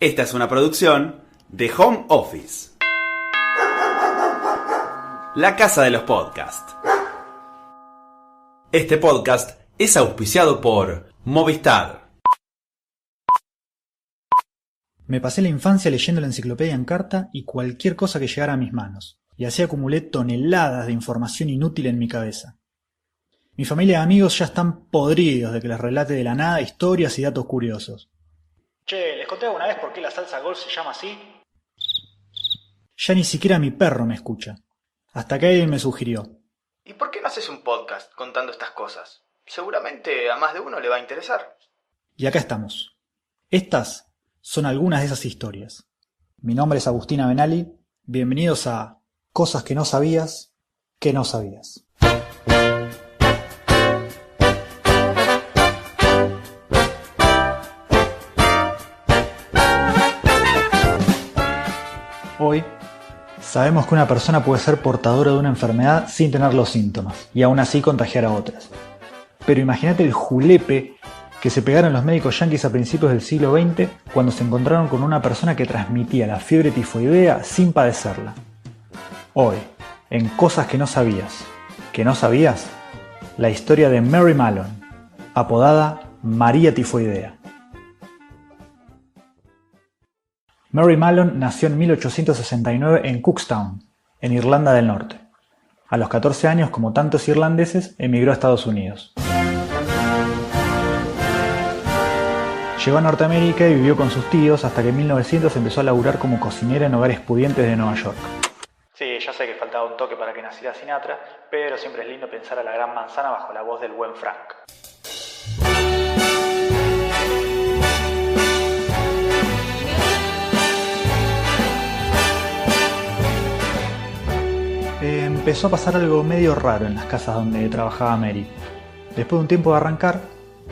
Esta es una producción de Home Office. La casa de los podcasts. Este podcast es auspiciado por Movistar. Me pasé la infancia leyendo la enciclopedia en carta y cualquier cosa que llegara a mis manos, y así acumulé toneladas de información inútil en mi cabeza. Mi familia y amigos ya están podridos de que les relate de la nada historias y datos curiosos. Che, ¿les conté alguna vez por qué la salsa golf se llama así? Ya ni siquiera mi perro me escucha. Hasta que alguien me sugirió. ¿Y por qué no haces un podcast contando estas cosas? Seguramente a más de uno le va a interesar. Y acá estamos. Estas son algunas de esas historias. Mi nombre es Agustina Benali. Bienvenidos a Cosas que no sabías que no sabías. Hoy sabemos que una persona puede ser portadora de una enfermedad sin tener los síntomas y aún así contagiar a otras. Pero imagínate el julepe que se pegaron los médicos yanquis a principios del siglo XX cuando se encontraron con una persona que transmitía la fiebre tifoidea sin padecerla. Hoy, en Cosas que no sabías, que no sabías, la historia de Mary Mallon, apodada María Tifoidea. Mary Mallon nació en 1869 en Cookstown, en Irlanda del Norte. A los 14 años, como tantos irlandeses, emigró a Estados Unidos. Llegó a Norteamérica y vivió con sus tíos hasta que en 1900 empezó a laburar como cocinera en hogares pudientes de Nueva York. Sí, ya sé que faltaba un toque para que naciera Sinatra, pero siempre es lindo pensar a la gran manzana bajo la voz del buen Frank. Empezó a pasar algo medio raro en las casas donde trabajaba Mary. Después de un tiempo de arrancar,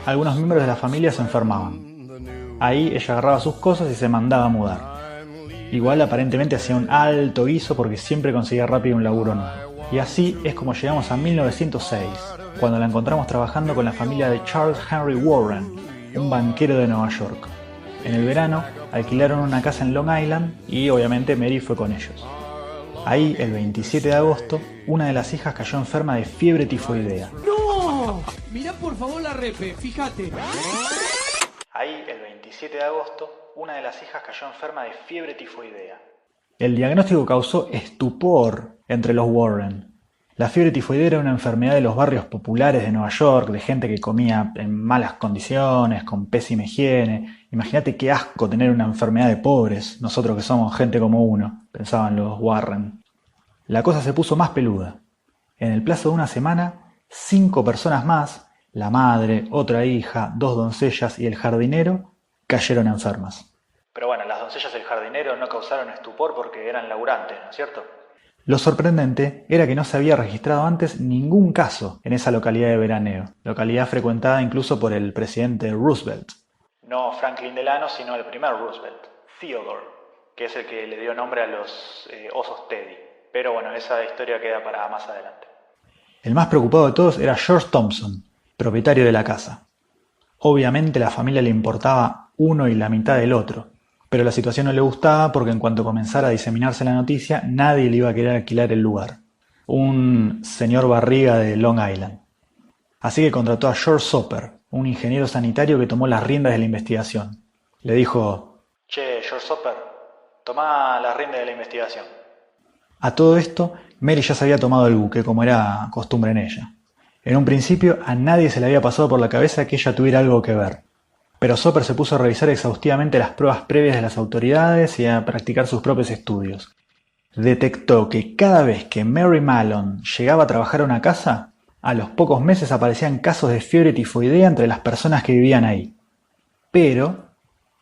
algunos miembros de la familia se enfermaban. Ahí ella agarraba sus cosas y se mandaba a mudar. Igual aparentemente hacía un alto guiso porque siempre conseguía rápido un laburo nuevo. Y así es como llegamos a 1906, cuando la encontramos trabajando con la familia de Charles Henry Warren, un banquero de Nueva York. En el verano alquilaron una casa en Long Island y obviamente Mary fue con ellos. Ahí, el 27 de agosto, una de las hijas cayó enferma de fiebre tifoidea. ¡No! Mirá por favor la repe, fíjate. Ahí, el 27 de agosto, una de las hijas cayó enferma de fiebre tifoidea. El diagnóstico causó estupor entre los Warren. La fiebre tifoidea era una enfermedad de los barrios populares de Nueva York, de gente que comía en malas condiciones, con pésima higiene. Imagínate qué asco tener una enfermedad de pobres, nosotros que somos gente como uno, pensaban los Warren. La cosa se puso más peluda. En el plazo de una semana, cinco personas más, la madre, otra hija, dos doncellas y el jardinero, cayeron enfermas. Pero bueno, las doncellas y el jardinero no causaron estupor porque eran laburantes, ¿no es cierto? Lo sorprendente era que no se había registrado antes ningún caso en esa localidad de veraneo, localidad frecuentada incluso por el presidente Roosevelt. No Franklin Delano, sino el primer Roosevelt, Theodore, que es el que le dio nombre a los eh, osos Teddy. Pero bueno, esa historia queda para más adelante. El más preocupado de todos era George Thompson, propietario de la casa. Obviamente la familia le importaba uno y la mitad del otro, pero la situación no le gustaba porque en cuanto comenzara a diseminarse la noticia, nadie le iba a querer alquilar el lugar. Un señor barriga de Long Island. Así que contrató a George Soper, un ingeniero sanitario que tomó las riendas de la investigación. Le dijo, Che, George Soper, toma las riendas de la investigación. A todo esto, Mary ya se había tomado el buque, como era costumbre en ella. En un principio, a nadie se le había pasado por la cabeza que ella tuviera algo que ver. Pero Soper se puso a revisar exhaustivamente las pruebas previas de las autoridades y a practicar sus propios estudios. Detectó que cada vez que Mary Mallon llegaba a trabajar a una casa, a los pocos meses aparecían casos de fiebre tifoidea entre las personas que vivían ahí. Pero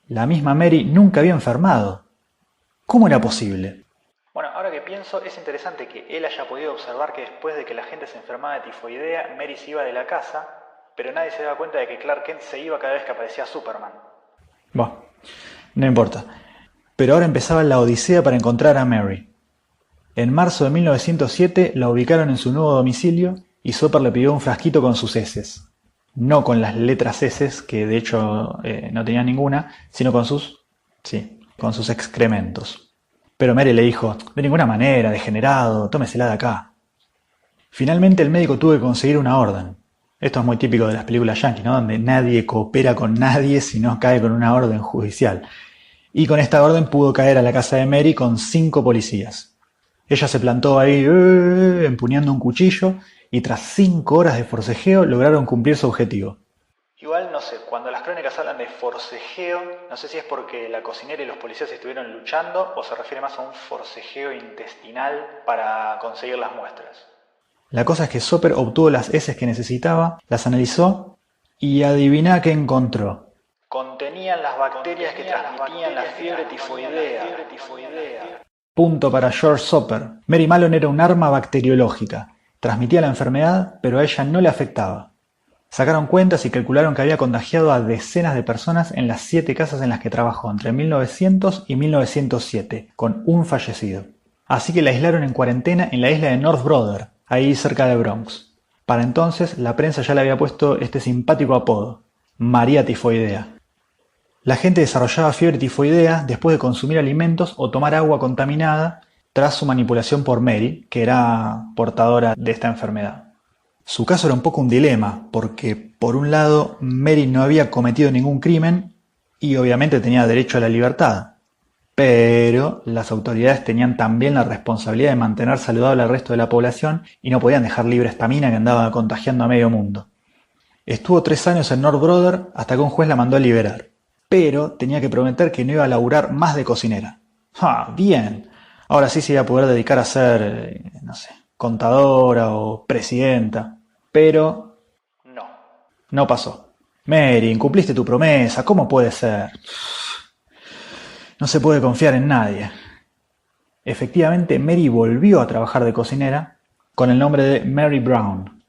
la misma Mary nunca había enfermado. ¿Cómo era posible? Bueno, ahora que pienso, es interesante que él haya podido observar que después de que la gente se enfermaba de tifoidea, Mary se iba de la casa, pero nadie se daba cuenta de que Clark Kent se iba cada vez que aparecía Superman. Bueno, no importa. Pero ahora empezaba la odisea para encontrar a Mary. En marzo de 1907 la ubicaron en su nuevo domicilio y Soper le pidió un frasquito con sus heces. No con las letras heces, que de hecho eh, no tenía ninguna, sino con sus Sí, con sus excrementos. Pero Mary le dijo, de ninguna manera, degenerado, tómesela de acá. Finalmente el médico tuvo que conseguir una orden. Esto es muy típico de las películas yankees, ¿no? Donde nadie coopera con nadie si no cae con una orden judicial. Y con esta orden pudo caer a la casa de Mary con cinco policías. Ella se plantó ahí eh, empuñando un cuchillo y tras cinco horas de forcejeo lograron cumplir su objetivo. Igual no sé, cuando las crónicas hablan de forcejeo, no sé si es porque la cocinera y los policías estuvieron luchando o se refiere más a un forcejeo intestinal para conseguir las muestras. La cosa es que Soper obtuvo las heces que necesitaba, las analizó y adivina qué encontró. Contenían las bacterias que transmitían la fiebre tifoidea. Punto para George Soper. Mary Malone era un arma bacteriológica. Transmitía la enfermedad, pero a ella no le afectaba. Sacaron cuentas y calcularon que había contagiado a decenas de personas en las siete casas en las que trabajó entre 1900 y 1907, con un fallecido. Así que la aislaron en cuarentena en la isla de North Brother, ahí cerca de Bronx. Para entonces, la prensa ya le había puesto este simpático apodo, María Tifoidea. La gente desarrollaba fiebre tifoidea después de consumir alimentos o tomar agua contaminada tras su manipulación por Mary, que era portadora de esta enfermedad. Su caso era un poco un dilema, porque por un lado Mary no había cometido ningún crimen y obviamente tenía derecho a la libertad, pero las autoridades tenían también la responsabilidad de mantener saludable al resto de la población y no podían dejar libre esta mina que andaba contagiando a medio mundo. Estuvo tres años en North Brother hasta que un juez la mandó a liberar, pero tenía que prometer que no iba a laburar más de cocinera. ¡Ah, bien! Ahora sí se iba a poder dedicar a ser, eh, no sé, contadora o presidenta. Pero no, no pasó. Mary, incumpliste tu promesa, ¿cómo puede ser? No se puede confiar en nadie. Efectivamente, Mary volvió a trabajar de cocinera con el nombre de Mary Brown,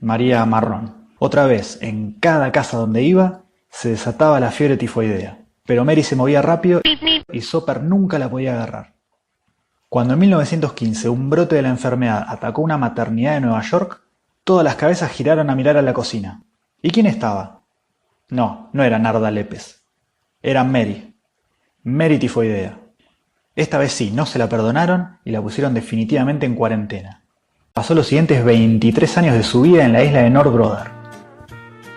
María Marrón. Otra vez, en cada casa donde iba, se desataba la fiebre tifoidea. Pero Mary se movía rápido y Soper nunca la podía agarrar. Cuando en 1915 un brote de la enfermedad atacó una maternidad de Nueva York, todas las cabezas giraron a mirar a la cocina. ¿Y quién estaba? No, no era Narda Lépez. Era Mary, Mary tifoidea. Esta vez sí, no se la perdonaron y la pusieron definitivamente en cuarentena. Pasó los siguientes 23 años de su vida en la isla de North Brother.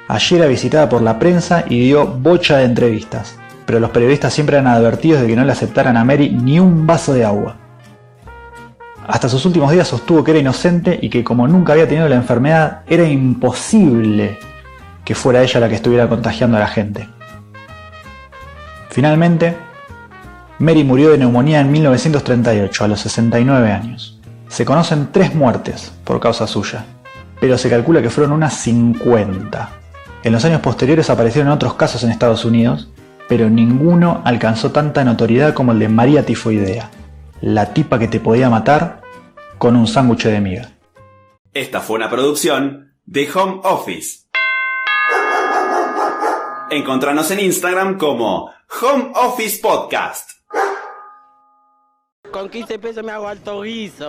Allí era visitada por la prensa y dio bocha de entrevistas, pero los periodistas siempre eran advertidos de que no le aceptaran a Mary ni un vaso de agua. Hasta sus últimos días sostuvo que era inocente y que como nunca había tenido la enfermedad, era imposible que fuera ella la que estuviera contagiando a la gente. Finalmente, Mary murió de neumonía en 1938, a los 69 años. Se conocen tres muertes por causa suya, pero se calcula que fueron unas 50. En los años posteriores aparecieron otros casos en Estados Unidos, pero ninguno alcanzó tanta notoriedad como el de María Tifoidea, la tipa que te podía matar con un sándwich de miga. Esta fue una producción de Home Office. Encontranos en Instagram como Home Office Podcast. Con 15 pesos me hago alto guiso.